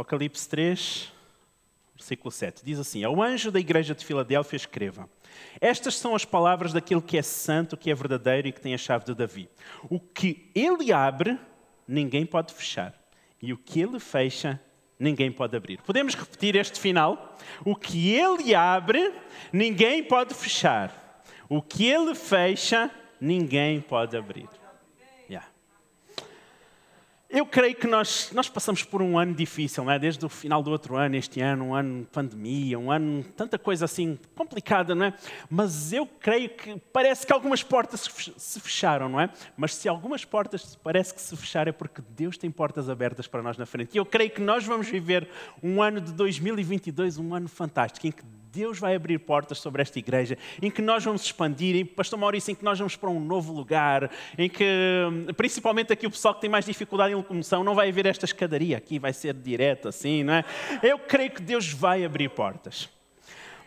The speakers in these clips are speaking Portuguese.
Apocalipse 3, versículo 7. Diz assim: Ao anjo da igreja de Filadélfia escreva: Estas são as palavras daquele que é santo, que é verdadeiro e que tem a chave de Davi. O que ele abre, ninguém pode fechar, e o que ele fecha, ninguém pode abrir. Podemos repetir este final? O que ele abre, ninguém pode fechar. O que ele fecha, ninguém pode abrir. Eu creio que nós, nós passamos por um ano difícil, não é? desde o final do outro ano, este ano, um ano de pandemia, um ano, tanta coisa assim complicada, não é? Mas eu creio que parece que algumas portas se fecharam, não é? Mas se algumas portas parece que se fecharam é porque Deus tem portas abertas para nós na frente. E eu creio que nós vamos viver um ano de 2022, um ano fantástico, em que Deus vai abrir portas sobre esta igreja, em que nós vamos expandir, em, Pastor Maurício, em que nós vamos para um novo lugar, em que, principalmente aqui o pessoal que tem mais dificuldade em locomoção, não vai haver esta escadaria aqui, vai ser direto assim, não é? Eu creio que Deus vai abrir portas.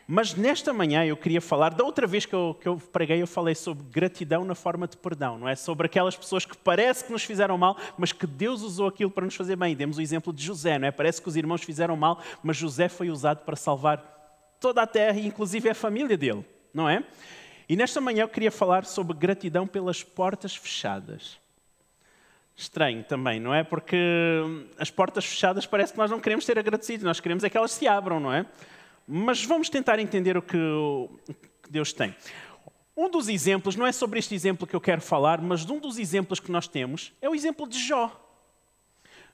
Mas nesta manhã eu queria falar, da outra vez que eu, que eu preguei, eu falei sobre gratidão na forma de perdão, não é? Sobre aquelas pessoas que parece que nos fizeram mal, mas que Deus usou aquilo para nos fazer bem. Demos o exemplo de José, não é? Parece que os irmãos fizeram mal, mas José foi usado para salvar toda a terra, inclusive a família dele, não é? E nesta manhã eu queria falar sobre gratidão pelas portas fechadas. Estranho também, não é? Porque as portas fechadas parece que nós não queremos ser agradecidos, nós queremos é que elas se abram, não é? Mas vamos tentar entender o que Deus tem. Um dos exemplos, não é sobre este exemplo que eu quero falar, mas um dos exemplos que nós temos é o exemplo de Jó.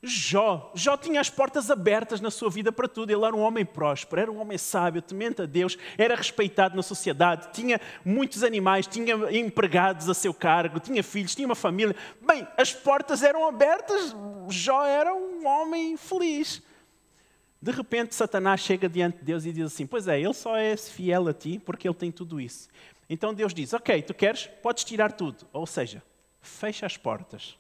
Jó, Jó tinha as portas abertas na sua vida para tudo. Ele era um homem próspero, era um homem sábio, temente a Deus, era respeitado na sociedade, tinha muitos animais, tinha empregados a seu cargo, tinha filhos, tinha uma família. Bem, as portas eram abertas, Jó era um homem feliz. De repente, Satanás chega diante de Deus e diz assim: Pois é, ele só é fiel a ti porque ele tem tudo isso. Então Deus diz: Ok, tu queres? Podes tirar tudo. Ou seja, fecha as portas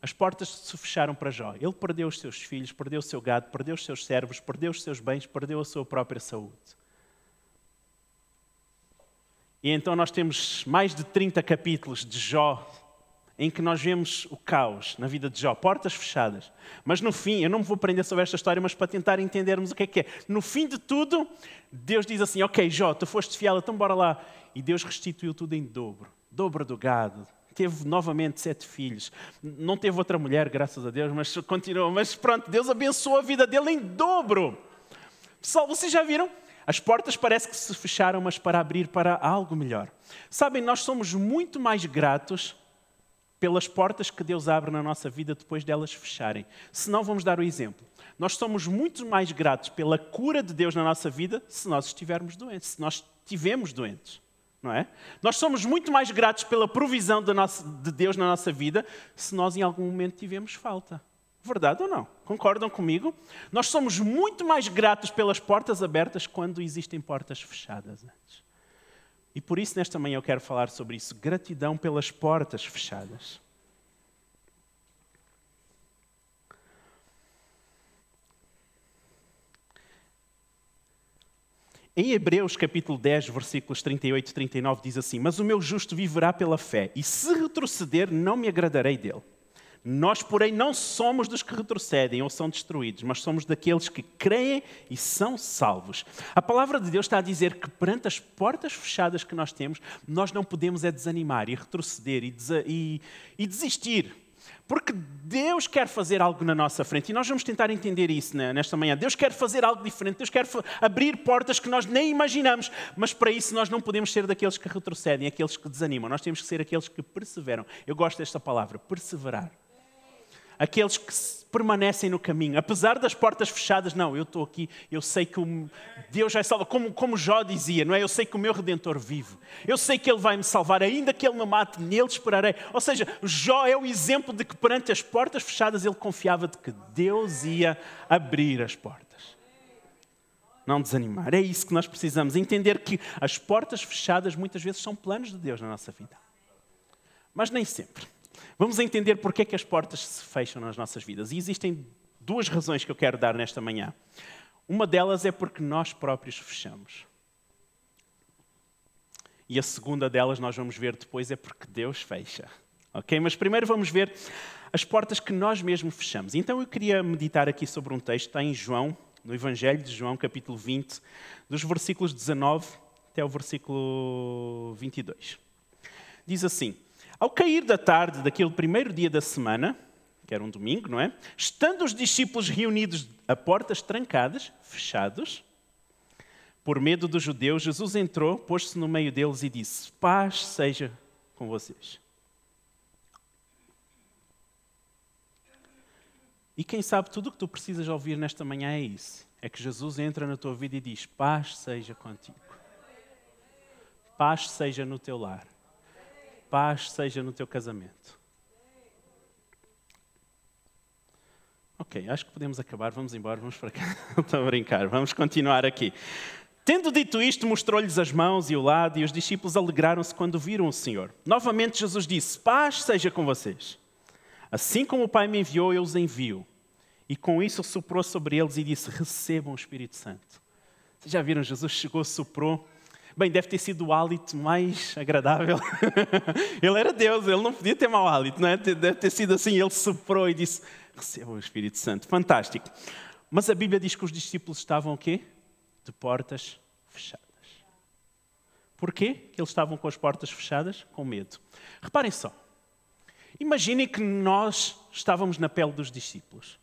as portas se fecharam para Jó. Ele perdeu os seus filhos, perdeu o seu gado, perdeu os seus servos, perdeu os seus bens, perdeu a sua própria saúde. E então nós temos mais de 30 capítulos de Jó em que nós vemos o caos na vida de Jó, portas fechadas. Mas no fim, eu não me vou prender sobre esta história, mas para tentar entendermos o que é que é. No fim de tudo, Deus diz assim: Ok, Jó, tu foste fiel, então bora lá. E Deus restituiu tudo em dobro dobro do gado, teve novamente sete filhos. Não teve outra mulher, graças a Deus, mas continuou. Mas pronto, Deus abençoou a vida dele em dobro. Pessoal, vocês já viram? As portas parece que se fecharam, mas para abrir para algo melhor. Sabem, nós somos muito mais gratos pelas portas que Deus abre na nossa vida depois delas fecharem. Se não, vamos dar o exemplo. Nós somos muito mais gratos pela cura de Deus na nossa vida se nós estivermos doentes, se nós estivermos doentes não é? Nós somos muito mais gratos pela provisão de, nossa, de Deus na nossa vida se nós em algum momento tivemos falta. Verdade ou não? Concordam comigo? Nós somos muito mais gratos pelas portas abertas quando existem portas fechadas antes. E por isso, nesta manhã, eu quero falar sobre isso: gratidão pelas portas fechadas. Em Hebreus capítulo 10, versículos 38 e 39 diz assim: Mas o meu justo viverá pela fé, e se retroceder, não me agradarei dele. Nós, porém, não somos dos que retrocedem ou são destruídos, mas somos daqueles que creem e são salvos. A palavra de Deus está a dizer que perante as portas fechadas que nós temos, nós não podemos é desanimar e retroceder e, e, e desistir porque Deus quer fazer algo na nossa frente e nós vamos tentar entender isso né, nesta manhã. Deus quer fazer algo diferente, Deus quer abrir portas que nós nem imaginamos, mas para isso nós não podemos ser daqueles que retrocedem, aqueles que desanimam, nós temos que ser aqueles que perseveram. Eu gosto desta palavra, perseverar aqueles que permanecem no caminho, apesar das portas fechadas, não, eu estou aqui, eu sei que o Deus vai salvar, como, como Jó dizia, não é? Eu sei que o meu Redentor vive, eu sei que Ele vai me salvar, ainda que Ele me mate, nele esperarei. Ou seja, Jó é o exemplo de que perante as portas fechadas ele confiava de que Deus ia abrir as portas. Não desanimar, é isso que nós precisamos, entender que as portas fechadas muitas vezes são planos de Deus na nossa vida, mas nem sempre. Vamos entender porque é que as portas se fecham nas nossas vidas. E existem duas razões que eu quero dar nesta manhã. Uma delas é porque nós próprios fechamos. E a segunda delas nós vamos ver depois é porque Deus fecha. Ok? Mas primeiro vamos ver as portas que nós mesmos fechamos. Então eu queria meditar aqui sobre um texto, está em João, no Evangelho de João, capítulo 20, dos versículos 19 até o versículo 22. Diz assim: Ao cair da tarde daquele primeiro dia da semana, que era um domingo, não é? Estando os discípulos reunidos a portas trancadas, fechados, por medo dos judeus, Jesus entrou, pôs-se no meio deles e disse: Paz seja com vocês. E quem sabe tudo o que tu precisas ouvir nesta manhã é isso: é que Jesus entra na tua vida e diz: Paz seja contigo. Paz seja no teu lar. Paz seja no teu casamento. Ok, acho que podemos acabar, vamos embora, vamos para cá. Estou a brincar, vamos continuar aqui. Tendo dito isto, mostrou-lhes as mãos e o lado, e os discípulos alegraram-se quando viram o Senhor. Novamente Jesus disse: Paz seja com vocês. Assim como o Pai me enviou, eu os envio. E com isso soprou sobre eles e disse: Recebam o Espírito Santo. Vocês já viram? Jesus chegou, soprou. Bem, deve ter sido o hálito mais agradável. ele era Deus, ele não podia ter mau hálito, não é? Deve ter sido assim. Ele soprou e disse: Recebam o Espírito Santo. Fantástico. Mas a Bíblia diz que os discípulos estavam o quê? de portas fechadas. Porquê que eles estavam com as portas fechadas? Com medo. Reparem só. Imaginem que nós estávamos na pele dos discípulos.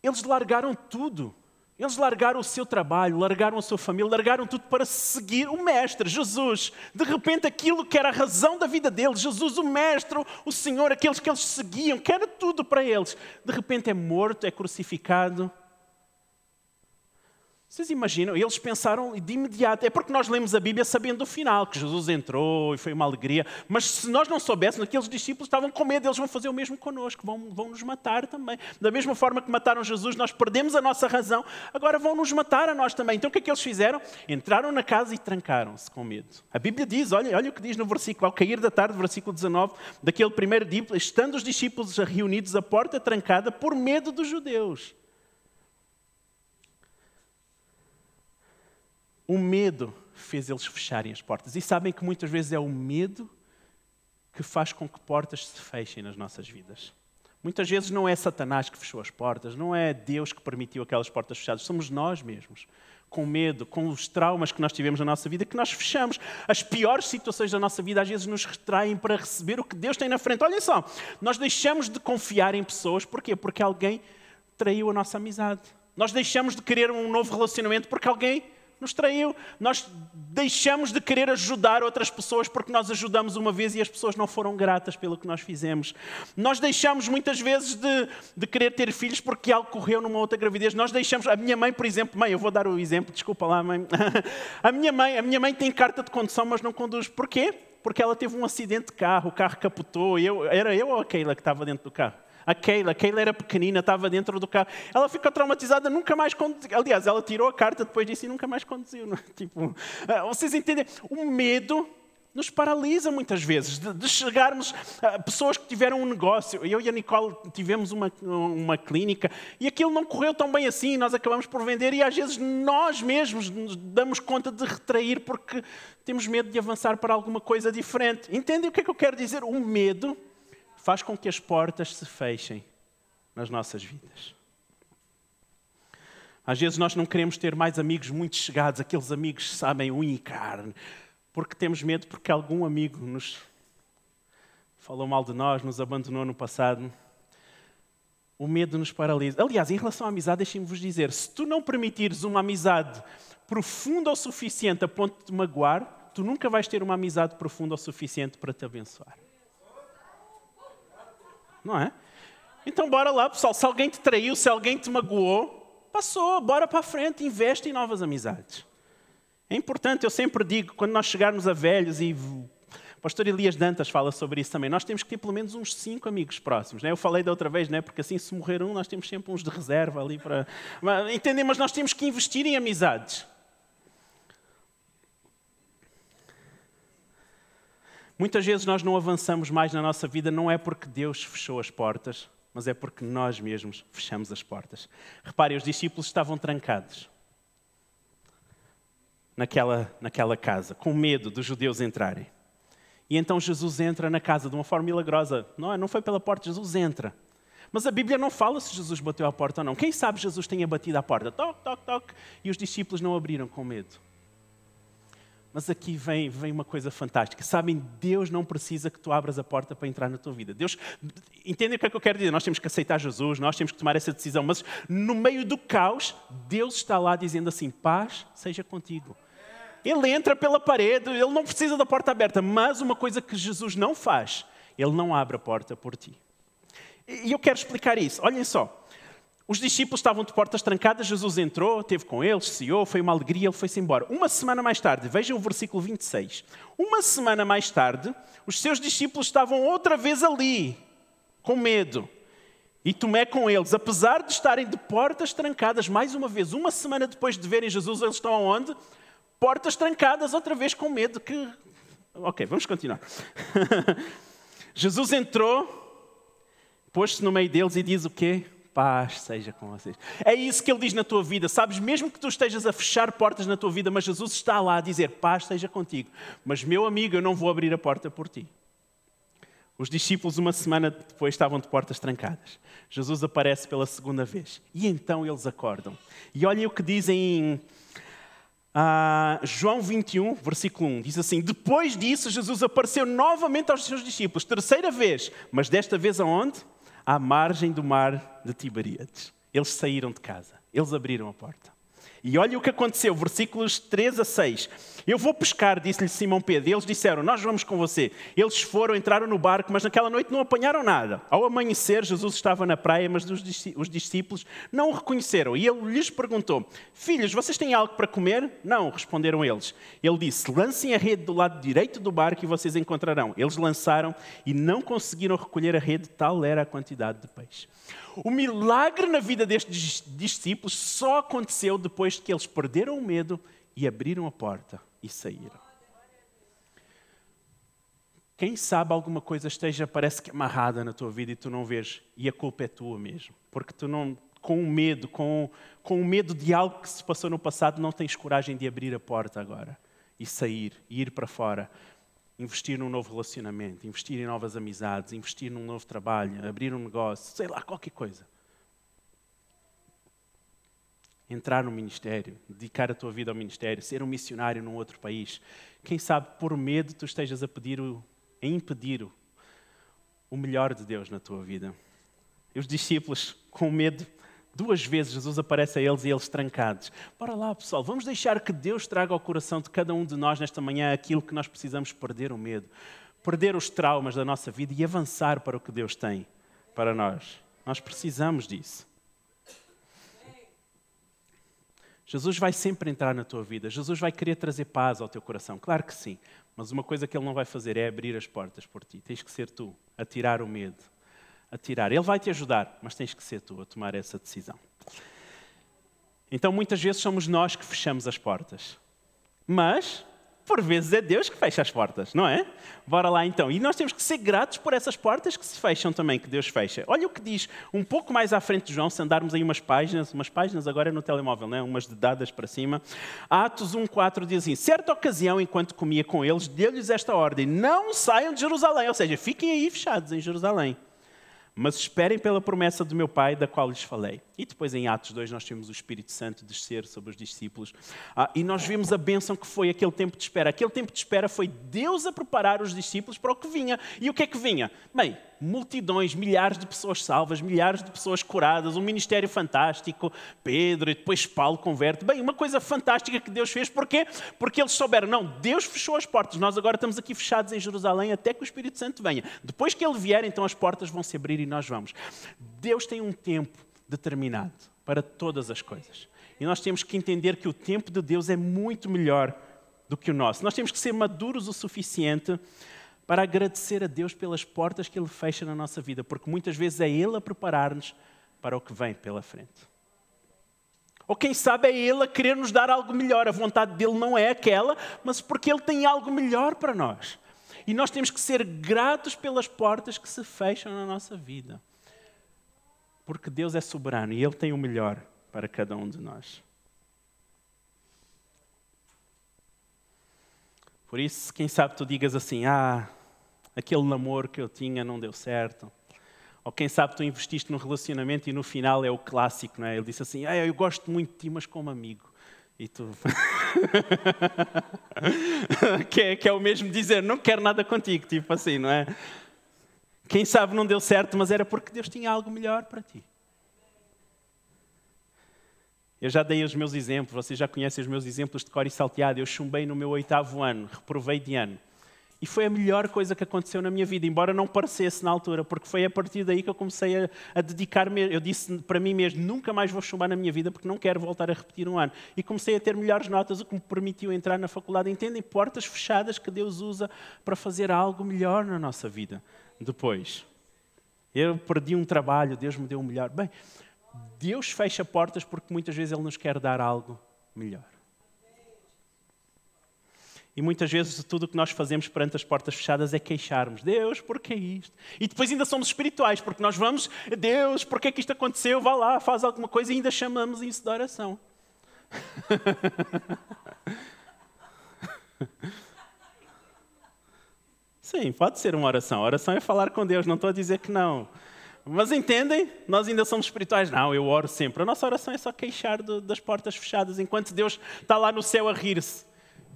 Eles largaram tudo. Eles largaram o seu trabalho, largaram a sua família, largaram tudo para seguir o Mestre, Jesus. De repente, aquilo que era a razão da vida deles, Jesus, o Mestre, o Senhor, aqueles que eles seguiam, que era tudo para eles, de repente é morto, é crucificado vocês imaginam? Eles pensaram de imediato. É porque nós lemos a Bíblia sabendo o final, que Jesus entrou e foi uma alegria. Mas se nós não soubéssemos, aqueles discípulos estavam com medo, eles vão fazer o mesmo connosco, vão, vão nos matar também. Da mesma forma que mataram Jesus, nós perdemos a nossa razão, agora vão nos matar a nós também. Então o que é que eles fizeram? Entraram na casa e trancaram-se com medo. A Bíblia diz, olha, olha o que diz no versículo, ao cair da tarde, versículo 19, daquele primeiro dia, estando os discípulos reunidos, a porta trancada por medo dos judeus. O medo fez eles fecharem as portas. E sabem que muitas vezes é o medo que faz com que portas se fechem nas nossas vidas. Muitas vezes não é Satanás que fechou as portas, não é Deus que permitiu aquelas portas fechadas, somos nós mesmos, com medo, com os traumas que nós tivemos na nossa vida, que nós fechamos. As piores situações da nossa vida às vezes nos retraem para receber o que Deus tem na frente. Olhem só, nós deixamos de confiar em pessoas, porquê? Porque alguém traiu a nossa amizade. Nós deixamos de querer um novo relacionamento porque alguém nos traiu. Nós deixamos de querer ajudar outras pessoas porque nós ajudamos uma vez e as pessoas não foram gratas pelo que nós fizemos. Nós deixamos muitas vezes de, de querer ter filhos porque algo correu numa outra gravidez. Nós deixamos. A minha mãe, por exemplo, mãe, eu vou dar o exemplo, desculpa lá, mãe. A minha mãe, a minha mãe tem carta de condução, mas não conduz. Porquê? Porque ela teve um acidente de carro, o carro capotou. Eu, era eu ou a Keila que estava dentro do carro? A Keila, a Keila era pequenina, estava dentro do carro. Ela ficou traumatizada, nunca mais conduziu. Aliás, ela tirou a carta depois disso e nunca mais conduziu. Tipo, ah, vocês entendem? O medo nos paralisa muitas vezes, de, de, chegarmos a pessoas que tiveram um negócio. Eu e a Nicole tivemos uma, uma clínica e aquilo não correu tão bem assim, nós acabamos por vender e às vezes nós mesmos nos damos conta de retrair porque temos medo de avançar para alguma coisa diferente. Entendem o que é que eu quero dizer? O medo faz com que as portas se fechem nas nossas vidas. Às vezes nós não queremos ter mais amigos muito chegados, aqueles amigos que sabem unha e carne, porque temos medo porque algum amigo nos falou mal de nós, nos abandonou no passado. O medo nos paralisa. Aliás, em relação à amizade, deixem-me vos dizer: se tu não permitires uma amizade profunda o suficiente a ponto de te magoar, tu nunca vais ter uma amizade profunda o suficiente para te abençoar não é? Então, bora lá, pessoal. Se alguém te traiu, se alguém te magoou, passou, bora para a frente, investe em novas amizades. É importante, eu sempre digo, quando nós chegarmos a velhos e o pastor Elias Dantas fala sobre isso também. Nós temos que ter pelo menos uns cinco amigos próximos. Né? Eu falei da outra vez, né? porque assim, se morrer um, nós temos sempre uns de reserva ali para. Entendem? Mas nós temos que investir em amizades. Muitas vezes nós não avançamos mais na nossa vida, não é porque Deus fechou as portas, mas é porque nós mesmos fechamos as portas. Reparem, os discípulos estavam trancados naquela, naquela casa, com medo dos judeus entrarem. E então Jesus entra na casa de uma forma milagrosa. Não, é? não foi pela porta, Jesus entra. Mas a Bíblia não fala se Jesus bateu à porta ou não. Quem sabe Jesus tenha batido à porta? Toc, toc, toc. E os discípulos não abriram com medo. Mas aqui vem, vem uma coisa fantástica. Sabem, Deus não precisa que tu abras a porta para entrar na tua vida. Deus, entendem o que é que eu quero dizer? Nós temos que aceitar Jesus, nós temos que tomar essa decisão. Mas no meio do caos, Deus está lá dizendo assim: paz seja contigo. Ele entra pela parede, ele não precisa da porta aberta. Mas uma coisa que Jesus não faz, ele não abre a porta por ti. E eu quero explicar isso. Olhem só. Os discípulos estavam de portas trancadas, Jesus entrou, teve com eles, ceou, foi uma alegria, ele foi-se embora. Uma semana mais tarde, vejam o versículo 26. Uma semana mais tarde, os seus discípulos estavam outra vez ali, com medo. E Tomé com eles, apesar de estarem de portas trancadas, mais uma vez, uma semana depois de verem Jesus, eles estão aonde? Portas trancadas, outra vez com medo que. Ok, vamos continuar. Jesus entrou, pôs-se no meio deles e diz o quê? Paz seja com vocês. É isso que ele diz na tua vida, sabes? Mesmo que tu estejas a fechar portas na tua vida, mas Jesus está lá a dizer: paz seja contigo. Mas, meu amigo, eu não vou abrir a porta por ti. Os discípulos, uma semana depois, estavam de portas trancadas. Jesus aparece pela segunda vez. E então eles acordam. E olhem o que dizem em uh, João 21, versículo 1. Diz assim: Depois disso, Jesus apareceu novamente aos seus discípulos, terceira vez. Mas desta vez aonde? À margem do mar de Tiberíades. Eles saíram de casa, eles abriram a porta. E olha o que aconteceu, versículos 3 a 6. Eu vou pescar, disse-lhe Simão Pedro. E eles disseram: Nós vamos com você. Eles foram, entraram no barco, mas naquela noite não apanharam nada. Ao amanhecer, Jesus estava na praia, mas os discípulos não o reconheceram. E ele lhes perguntou: Filhos, vocês têm algo para comer? Não, responderam eles. Ele disse: Lancem a rede do lado direito do barco e vocês encontrarão. Eles lançaram e não conseguiram recolher a rede, tal era a quantidade de peixe. O milagre na vida destes discípulos só aconteceu depois que eles perderam o medo e abriram a porta e saíram. Quem sabe alguma coisa esteja, parece que amarrada na tua vida e tu não vês, e a culpa é tua mesmo, porque tu não, com o medo, com, com o medo de algo que se passou no passado, não tens coragem de abrir a porta agora e sair, e ir para fora investir num novo relacionamento, investir em novas amizades, investir num novo trabalho, abrir um negócio, sei lá, qualquer coisa. Entrar no ministério, dedicar a tua vida ao ministério, ser um missionário num outro país. Quem sabe por medo tu estejas a pedir, o, a impedir o, o melhor de Deus na tua vida. E os discípulos, com medo, Duas vezes Jesus aparece a eles e eles trancados. Bora lá, pessoal, vamos deixar que Deus traga ao coração de cada um de nós nesta manhã aquilo que nós precisamos perder o medo, perder os traumas da nossa vida e avançar para o que Deus tem para nós. Nós precisamos disso. Jesus vai sempre entrar na tua vida. Jesus vai querer trazer paz ao teu coração. Claro que sim. Mas uma coisa que Ele não vai fazer é abrir as portas por ti. Tens que ser tu a tirar o medo a tirar. Ele vai te ajudar, mas tens que ser tu a tomar essa decisão. Então, muitas vezes somos nós que fechamos as portas. Mas, por vezes, é Deus que fecha as portas, não é? Bora lá então. E nós temos que ser gratos por essas portas que se fecham também, que Deus fecha. Olha o que diz um pouco mais à frente de João, se andarmos aí umas páginas, umas páginas agora no telemóvel, não é? umas dadas para cima. Atos 1,4 diz assim: Certa ocasião, enquanto comia com eles, deu-lhes esta ordem: Não saiam de Jerusalém, ou seja, fiquem aí fechados em Jerusalém mas esperem pela promessa do meu Pai, da qual lhes falei. E depois em Atos 2 nós temos o Espírito Santo descer sobre os discípulos. Ah, e nós vimos a bênção que foi aquele tempo de espera. Aquele tempo de espera foi Deus a preparar os discípulos para o que vinha. E o que é que vinha? Bem, multidões, milhares de pessoas salvas, milhares de pessoas curadas, um ministério fantástico, Pedro e depois Paulo converte. Bem, uma coisa fantástica que Deus fez, porquê? Porque eles souberam, não, Deus fechou as portas, nós agora estamos aqui fechados em Jerusalém até que o Espírito Santo venha. Depois que ele vier, então as portas vão se abrir e nós vamos. Deus tem um tempo determinado para todas as coisas. E nós temos que entender que o tempo de Deus é muito melhor do que o nosso. Nós temos que ser maduros o suficiente para agradecer a Deus pelas portas que Ele fecha na nossa vida, porque muitas vezes é Ele a preparar-nos para o que vem pela frente. Ou quem sabe é Ele a querer nos dar algo melhor. A vontade dele não é aquela, mas porque Ele tem algo melhor para nós. E nós temos que ser gratos pelas portas que se fecham na nossa vida. Porque Deus é soberano e Ele tem o melhor para cada um de nós. Por isso, quem sabe tu digas assim: Ah, aquele namoro que eu tinha não deu certo. Ou quem sabe tu investiste num relacionamento e no final é o clássico, não é? Ele disse assim: ah, Eu gosto muito de ti, mas como amigo. E tu. que, é, que é o mesmo dizer: Não quero nada contigo, tipo assim, não é? Quem sabe não deu certo, mas era porque Deus tinha algo melhor para ti. Eu já dei os meus exemplos, vocês já conhecem os meus exemplos de cor e salteado. Eu chumbei no meu oitavo ano, reprovei de ano. E foi a melhor coisa que aconteceu na minha vida, embora não parecesse na altura, porque foi a partir daí que eu comecei a, a dedicar-me. Eu disse para mim mesmo: nunca mais vou chumbar na minha vida, porque não quero voltar a repetir um ano. E comecei a ter melhores notas, o que me permitiu entrar na faculdade. Entendem? Portas fechadas que Deus usa para fazer algo melhor na nossa vida depois. Eu perdi um trabalho, Deus me deu um melhor. Bem, Deus fecha portas porque muitas vezes Ele nos quer dar algo melhor. E muitas vezes tudo o que nós fazemos perante as portas fechadas é queixarmos. Deus, por que isto? E depois ainda somos espirituais, porque nós vamos, Deus, por que, é que isto aconteceu? Vá lá, faz alguma coisa e ainda chamamos isso de oração. Sim, pode ser uma oração. A oração é falar com Deus, não estou a dizer que não. Mas entendem? Nós ainda somos espirituais. Não, eu oro sempre. A nossa oração é só queixar do, das portas fechadas, enquanto Deus está lá no céu a rir-se.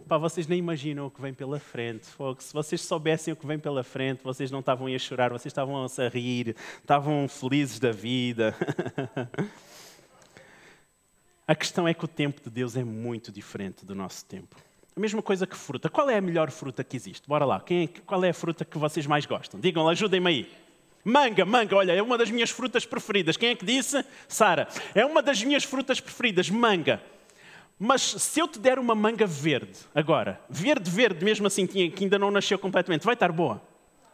Pá, vocês nem imaginam o que vem pela frente. Se vocês soubessem o que vem pela frente, vocês não estavam a chorar, vocês estavam a rir, estavam felizes da vida. a questão é que o tempo de Deus é muito diferente do nosso tempo. A mesma coisa que fruta. Qual é a melhor fruta que existe? Bora lá. Quem é, qual é a fruta que vocês mais gostam? Digam, ajudem-me aí. Manga, manga, olha, é uma das minhas frutas preferidas. Quem é que disse? Sara. É uma das minhas frutas preferidas, manga. Mas se eu te der uma manga verde, agora, verde, verde, mesmo assim, que ainda não nasceu completamente, vai estar boa?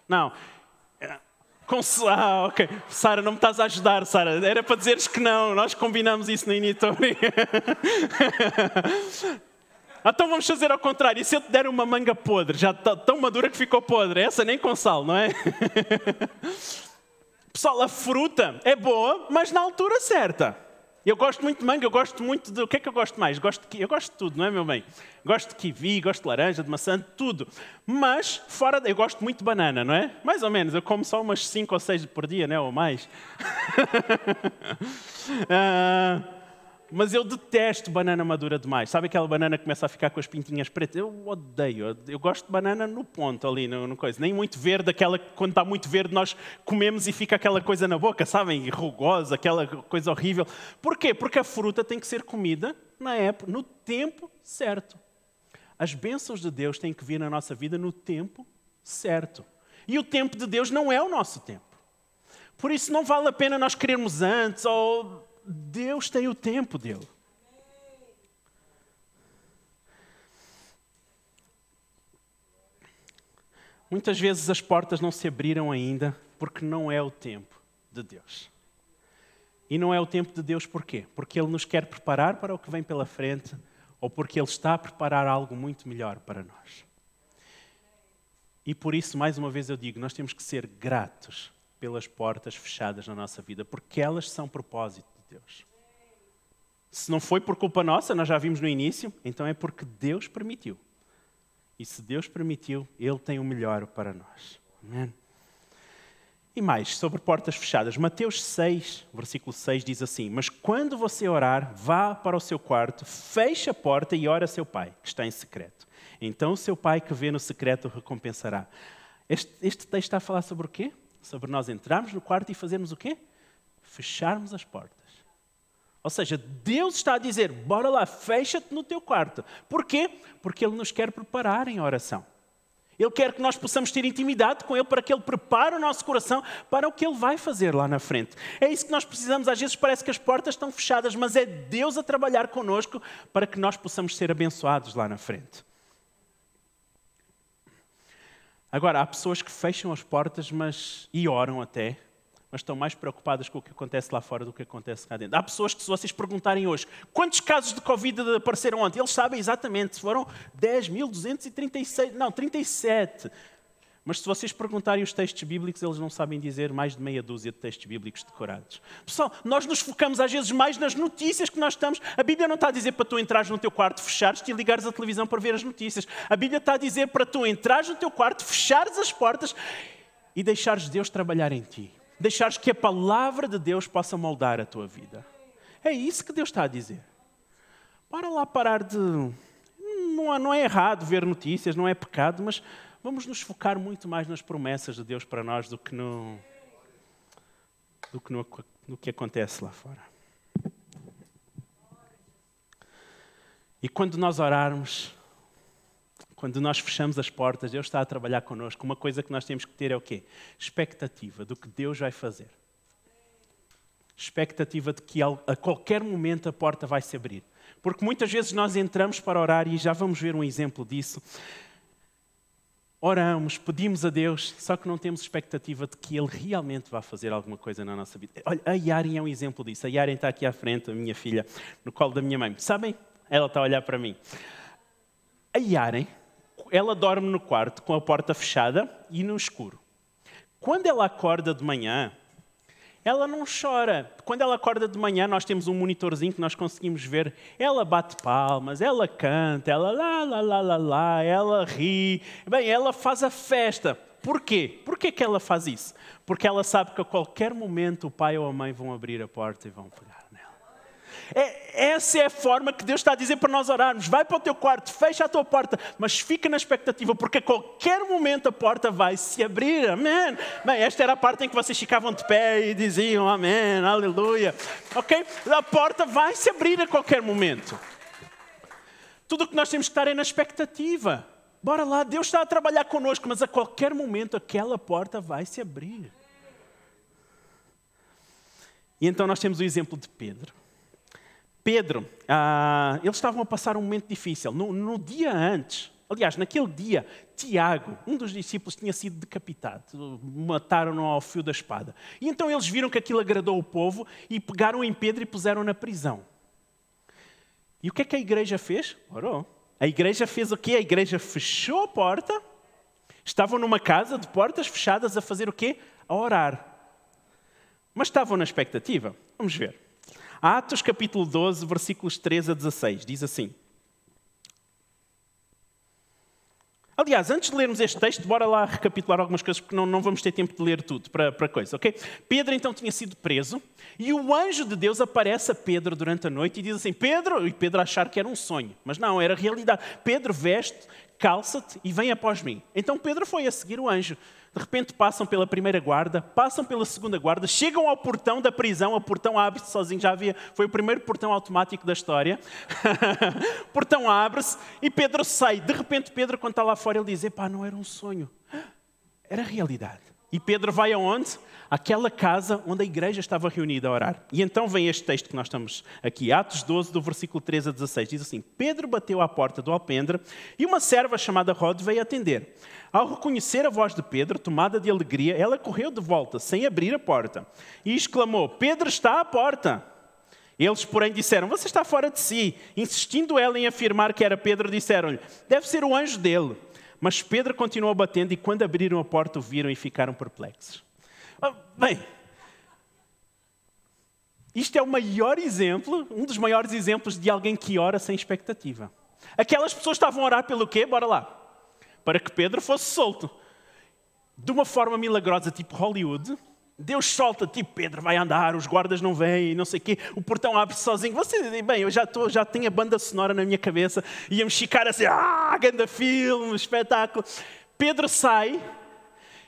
Não. Com... Ah, ok. Sara, não me estás a ajudar, Sara. Era para dizeres que não. Nós combinamos isso no Initori. então vamos fazer ao contrário. E se eu te der uma manga podre, já tão madura que ficou podre? Essa nem com sal, não é? Pessoal, a fruta é boa, mas na altura certa. Eu gosto muito de manga, eu gosto muito de. O que é que eu gosto mais? Gosto de... Eu gosto de tudo, não é, meu bem? Gosto de kiwi, gosto de laranja, de maçã, de tudo. Mas, fora. Eu gosto muito de banana, não é? Mais ou menos. Eu como só umas 5 ou 6 por dia, né? Ou mais. uh... Mas eu detesto banana madura demais. Sabe aquela banana que começa a ficar com as pintinhas pretas? Eu odeio. Eu gosto de banana no ponto ali, no, no coisa. Nem muito verde, aquela quando está muito verde nós comemos e fica aquela coisa na boca, sabem? Rugosa, aquela coisa horrível. Porquê? Porque a fruta tem que ser comida na época, no tempo certo. As bênçãos de Deus têm que vir na nossa vida no tempo certo. E o tempo de Deus não é o nosso tempo. Por isso não vale a pena nós querermos antes ou Deus tem o tempo dele. Muitas vezes as portas não se abriram ainda porque não é o tempo de Deus. E não é o tempo de Deus porquê? Porque Ele nos quer preparar para o que vem pela frente ou porque Ele está a preparar algo muito melhor para nós. E por isso, mais uma vez eu digo, nós temos que ser gratos pelas portas fechadas na nossa vida, porque elas são propósito. Deus. Se não foi por culpa nossa, nós já vimos no início, então é porque Deus permitiu. E se Deus permitiu, Ele tem o melhor para nós. Amém? E mais, sobre portas fechadas. Mateus 6, versículo 6 diz assim: Mas quando você orar, vá para o seu quarto, feche a porta e ora a seu pai, que está em secreto. Então o seu pai que vê no secreto recompensará. Este, este texto está a falar sobre o quê? Sobre nós entrarmos no quarto e fazermos o quê? Fecharmos as portas. Ou seja, Deus está a dizer: bora lá, fecha-te no teu quarto. Porquê? Porque Ele nos quer preparar em oração. Ele quer que nós possamos ter intimidade com Ele para que Ele prepare o nosso coração para o que Ele vai fazer lá na frente. É isso que nós precisamos. Às vezes parece que as portas estão fechadas, mas é Deus a trabalhar conosco para que nós possamos ser abençoados lá na frente. Agora, há pessoas que fecham as portas mas, e oram até, mas estão mais preocupadas com o que acontece lá fora do que acontece cá dentro. Há pessoas que, se vocês perguntarem hoje quantos casos de Covid apareceram ontem, eles sabem exatamente, foram 10.236, não, 37. Mas se vocês perguntarem os textos bíblicos, eles não sabem dizer mais de meia dúzia de textos bíblicos decorados. Pessoal, nós nos focamos às vezes mais nas notícias que nós estamos. A Bíblia não está a dizer para tu entrares no teu quarto, fechares-te e ligares a televisão para ver as notícias. A Bíblia está a dizer para tu entrares no teu quarto, fechares as portas e deixares Deus trabalhar em ti. Deixares que a palavra de Deus possa moldar a tua vida. É isso que Deus está a dizer. Para lá parar de. Não é errado ver notícias, não é pecado, mas vamos nos focar muito mais nas promessas de Deus para nós do que no, do que, no, no que acontece lá fora. E quando nós orarmos, quando nós fechamos as portas, Deus está a trabalhar connosco. Uma coisa que nós temos que ter é o quê? Expectativa do que Deus vai fazer. Expectativa de que a qualquer momento a porta vai se abrir. Porque muitas vezes nós entramos para orar e já vamos ver um exemplo disso oramos, pedimos a Deus, só que não temos expectativa de que Ele realmente vá fazer alguma coisa na nossa vida. Olha, a Yaren é um exemplo disso. A Yaren está aqui à frente, a minha filha, no colo da minha mãe. Sabem? Ela está a olhar para mim. A Yaren, ela dorme no quarto com a porta fechada e no escuro. Quando ela acorda de manhã, ela não chora. Quando ela acorda de manhã, nós temos um monitorzinho que nós conseguimos ver. Ela bate palmas, ela canta, ela lá, lá, lá, lá, lá, ela ri. Bem, ela faz a festa. Por quê? Por que ela faz isso? Porque ela sabe que a qualquer momento o pai ou a mãe vão abrir a porta e vão pegar. É, essa é a forma que Deus está a dizer para nós orarmos. Vai para o teu quarto, fecha a tua porta, mas fica na expectativa, porque a qualquer momento a porta vai se abrir. Amém. Bem, esta era a parte em que vocês ficavam de pé e diziam Amém, Aleluia. Ok? A porta vai se abrir a qualquer momento. Tudo o que nós temos que estar é na expectativa. Bora lá, Deus está a trabalhar connosco, mas a qualquer momento aquela porta vai se abrir. E então nós temos o exemplo de Pedro. Pedro, ah, eles estavam a passar um momento difícil. No, no, dia antes, aliás, naquele dia, Tiago, um dos discípulos, tinha sido decapitado. Mataram-no ao fio da espada. E então eles viram que aquilo agradou o povo e pegaram em Pedro e puseram na prisão. E o que é que a igreja fez? Orou. A igreja fez o quê? A igreja fechou a porta. Estavam numa casa de portas fechadas a fazer o quê? A orar. Mas estavam na expectativa. Vamos ver. Atos capítulo 12, versículos 13 a 16, diz assim. Aliás, antes de lermos este texto, bora lá recapitular algumas coisas, porque não, não vamos ter tempo de ler tudo para, para coisa, ok? Pedro então tinha sido preso e o anjo de Deus aparece a Pedro durante a noite e diz assim: Pedro, e Pedro achar que era um sonho, mas não, era realidade. Pedro veste, calça-te e vem após mim. Então Pedro foi a seguir o anjo. De repente passam pela primeira guarda, passam pela segunda guarda, chegam ao portão da prisão, o portão abre-se sozinho, já havia, foi o primeiro portão automático da história. portão abre-se e Pedro sai. De repente Pedro, quando está lá fora, ele diz, epá, não era um sonho, era realidade. E Pedro vai aonde? Aquela casa onde a igreja estava reunida a orar. E então vem este texto que nós estamos aqui, Atos 12, do versículo 13 a 16. Diz assim: Pedro bateu à porta do alpendre e uma serva chamada Rod veio atender. Ao reconhecer a voz de Pedro, tomada de alegria, ela correu de volta, sem abrir a porta, e exclamou: Pedro está à porta. Eles, porém, disseram: Você está fora de si. Insistindo ela em afirmar que era Pedro, disseram-lhe: Deve ser o anjo dele. Mas Pedro continuou batendo e quando abriram a porta o viram e ficaram perplexos. Ah, bem, isto é o maior exemplo, um dos maiores exemplos de alguém que ora sem expectativa. Aquelas pessoas estavam a orar pelo quê? Bora lá. Para que Pedro fosse solto. De uma forma milagrosa, tipo Hollywood, Deus solta, tipo, Pedro vai andar, os guardas não vêm, não sei o quê, o portão abre sozinho. Você, bem, eu já, tô, já tenho a banda sonora na minha cabeça, íamos ficar assim, ah, grande filme, espetáculo. Pedro sai,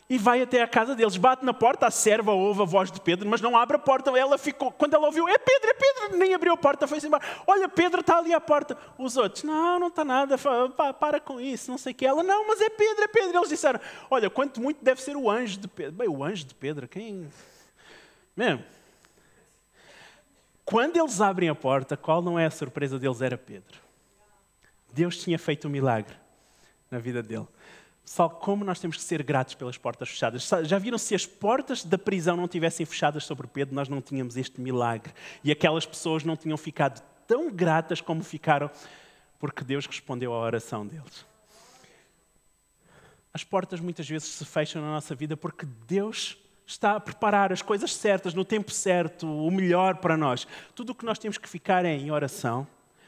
e vai até a casa deles, bate na porta, a serva ouve a voz de Pedro, mas não abre a porta. Ela ficou, quando ela ouviu, é Pedro, é Pedro, nem abriu a porta, foi-se embora. Olha, Pedro está ali à porta. Os outros, não, não está nada, para com isso, não sei o que. Ela, não, mas é Pedro, é Pedro. Eles disseram, olha, quanto muito deve ser o anjo de Pedro. Bem, o anjo de Pedro, quem. Mesmo. Quando eles abrem a porta, qual não é a surpresa deles? Era Pedro. Deus tinha feito um milagre na vida dele. Pessoal, como nós temos que ser gratos pelas portas fechadas. Já viram se as portas da prisão não tivessem fechadas sobre Pedro, nós não tínhamos este milagre. E aquelas pessoas não tinham ficado tão gratas como ficaram, porque Deus respondeu à oração deles. As portas muitas vezes se fecham na nossa vida porque Deus está a preparar as coisas certas, no tempo certo, o melhor para nós. Tudo o que nós temos que ficar é em oração,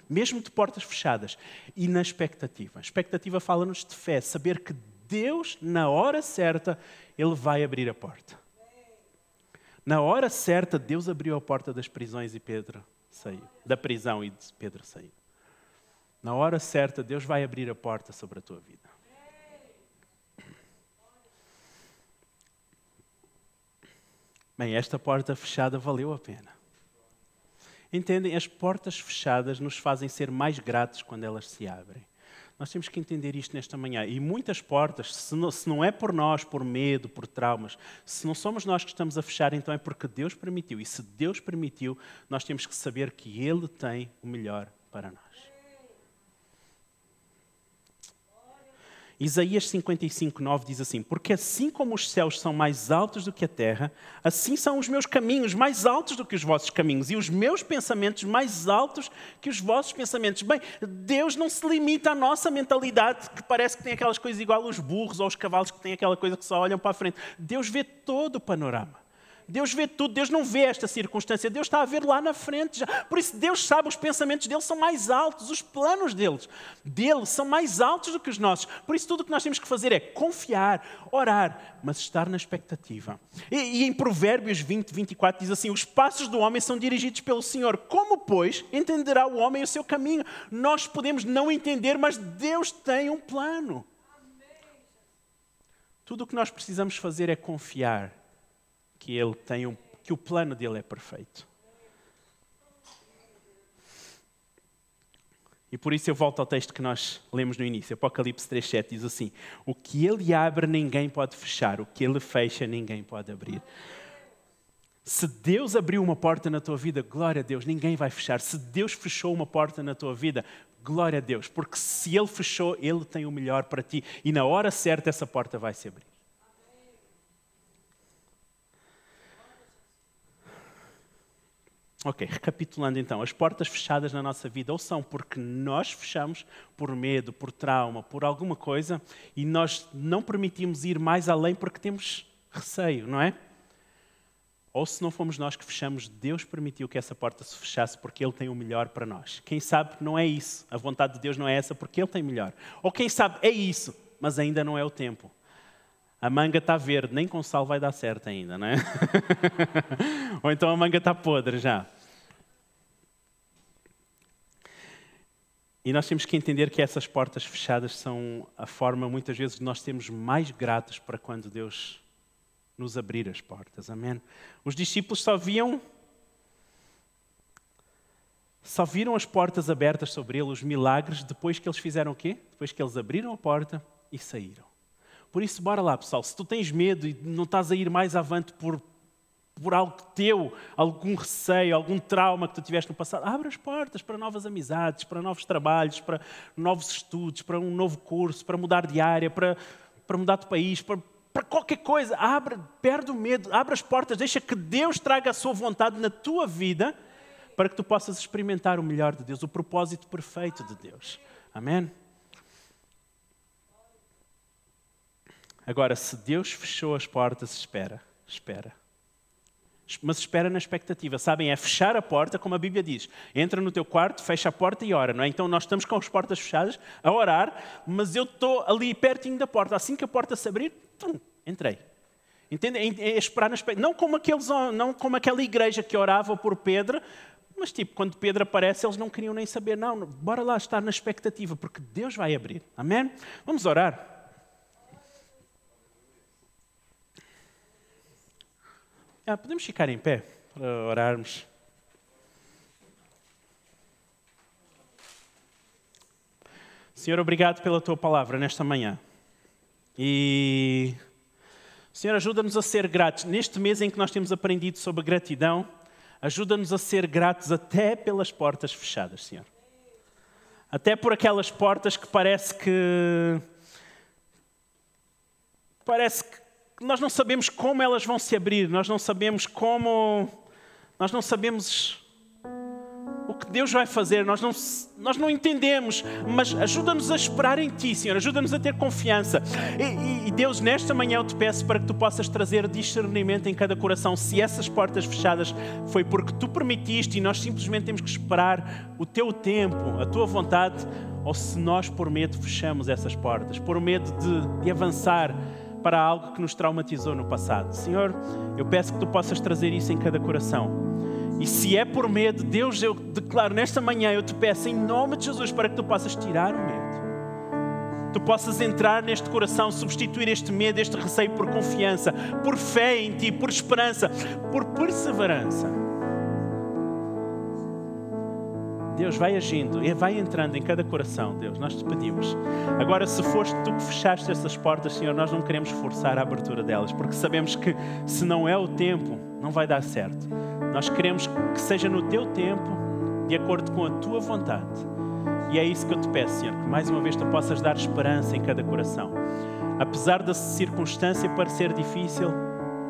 mesmo de portas fechadas, e na expectativa. A expectativa fala-nos de fé, saber que Deus, na hora certa, Ele vai abrir a porta. Na hora certa, Deus abriu a porta das prisões e Pedro saiu. Da prisão e Pedro saiu. Na hora certa, Deus vai abrir a porta sobre a tua vida. Bem, esta porta fechada valeu a pena. Entendem? As portas fechadas nos fazem ser mais gratos quando elas se abrem. Nós temos que entender isto nesta manhã. E muitas portas, se não, se não, é por nós, por medo, por traumas, se não somos nós que estamos a fechar, então é porque Deus permitiu. E se Deus permitiu, nós temos que saber que Ele tem o melhor para nós. Isaías 55, 9 diz assim: Porque assim como os céus são mais altos do que a terra, assim são os meus caminhos mais altos do que os vossos caminhos, e os meus pensamentos mais altos que os vossos pensamentos. Bem, Deus não se limita à nossa mentalidade, que parece que tem aquelas coisas igual aos burros ou aos cavalos, que têm aquela coisa que só olham para a frente. Deus vê todo o panorama. Deus vê tudo, Deus não vê esta circunstância, Deus está a ver lá na frente já. Por isso, Deus sabe, os pensamentos dele são mais altos, os planos deles, dele são mais altos do que os nossos. Por isso, tudo o que nós temos que fazer é confiar, orar, mas estar na expectativa. E, e em Provérbios 20, 24 diz assim: Os passos do homem são dirigidos pelo Senhor. Como, pois, entenderá o homem o seu caminho? Nós podemos não entender, mas Deus tem um plano. Tudo o que nós precisamos fazer é confiar que ele tem um, que o plano dele é perfeito. E por isso eu volto ao texto que nós lemos no início, Apocalipse 3:7 diz assim: O que ele abre ninguém pode fechar, o que ele fecha ninguém pode abrir. Se Deus abriu uma porta na tua vida, glória a Deus, ninguém vai fechar. Se Deus fechou uma porta na tua vida, glória a Deus, porque se Ele fechou, Ele tem o melhor para ti e na hora certa essa porta vai se abrir. Ok, recapitulando então, as portas fechadas na nossa vida ou são porque nós fechamos por medo, por trauma, por alguma coisa e nós não permitimos ir mais além porque temos receio, não é? Ou se não fomos nós que fechamos, Deus permitiu que essa porta se fechasse porque Ele tem o melhor para nós. Quem sabe não é isso, a vontade de Deus não é essa porque Ele tem melhor. Ou quem sabe é isso, mas ainda não é o tempo. A manga está verde, nem com sal vai dar certo ainda, não é? Ou então a manga está podre já. E nós temos que entender que essas portas fechadas são a forma, muitas vezes, de nós sermos mais gratos para quando Deus nos abrir as portas. Amém? Os discípulos só viam. Só viram as portas abertas sobre ele, os milagres, depois que eles fizeram o quê? Depois que eles abriram a porta e saíram. Por isso, bora lá, pessoal. Se tu tens medo e não estás a ir mais avante por por algo teu, algum receio, algum trauma que tu tiveste no passado, abre as portas para novas amizades, para novos trabalhos, para novos estudos, para um novo curso, para mudar de área, para, para mudar de país, para, para qualquer coisa. Abre, perde o medo, abre as portas, deixa que Deus traga a sua vontade na tua vida para que tu possas experimentar o melhor de Deus, o propósito perfeito de Deus. Amém? Agora, se Deus fechou as portas, espera, espera mas espera na expectativa. Sabem, é fechar a porta, como a Bíblia diz. Entra no teu quarto, fecha a porta e ora, não é? Então nós estamos com as portas fechadas a orar, mas eu estou ali pertinho da porta. Assim que a porta se abrir, tum, entrei. Entende? É, esperar na expectativa. Não como, aqueles, não como aquela igreja que orava por Pedro, mas tipo, quando Pedro aparece, eles não queriam nem saber. Não, bora lá estar na expectativa, porque Deus vai abrir. Amém? Vamos orar. Ah, podemos ficar em pé para orarmos. Senhor, obrigado pela tua palavra nesta manhã. E, Senhor, ajuda-nos a ser gratos. Neste mês em que nós temos aprendido sobre gratidão, ajuda-nos a ser gratos até pelas portas fechadas, Senhor. Até por aquelas portas que parece que. Parece que nós não sabemos como elas vão se abrir, nós não sabemos como, nós não sabemos o que Deus vai fazer, nós não, nós não entendemos, mas ajuda-nos a esperar em Ti, Senhor, ajuda-nos a ter confiança. E, e, Deus, nesta manhã eu te peço para que Tu possas trazer discernimento em cada coração. Se essas portas fechadas foi porque Tu permitiste e nós simplesmente temos que esperar o Teu tempo, a Tua vontade, ou se nós, por medo, fechamos essas portas, por medo de, de avançar para algo que nos traumatizou no passado. Senhor, eu peço que Tu possas trazer isso em cada coração e se é por medo, Deus, eu declaro nesta manhã, eu te peço em nome de Jesus para que tu possas tirar o medo. Tu possas entrar neste coração, substituir este medo, este receio por confiança, por fé em ti, por esperança, por perseverança. Deus vai agindo vai entrando em cada coração, Deus, nós te pedimos. Agora, se foste tu que fechaste essas portas, Senhor, nós não queremos forçar a abertura delas, porque sabemos que se não é o tempo, não vai dar certo. Nós queremos que seja no teu tempo, de acordo com a tua vontade. E é isso que eu te peço, Senhor, que mais uma vez tu possas dar esperança em cada coração. Apesar da circunstância parecer difícil,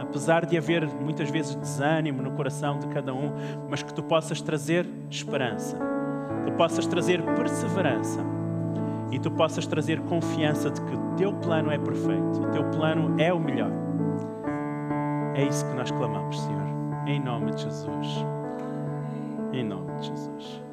apesar de haver muitas vezes desânimo no coração de cada um, mas que tu possas trazer esperança, tu possas trazer perseverança e tu possas trazer confiança de que o teu plano é perfeito, o teu plano é o melhor. É isso que nós clamamos, Senhor. Em nome de Jesus. Em nome de Jesus.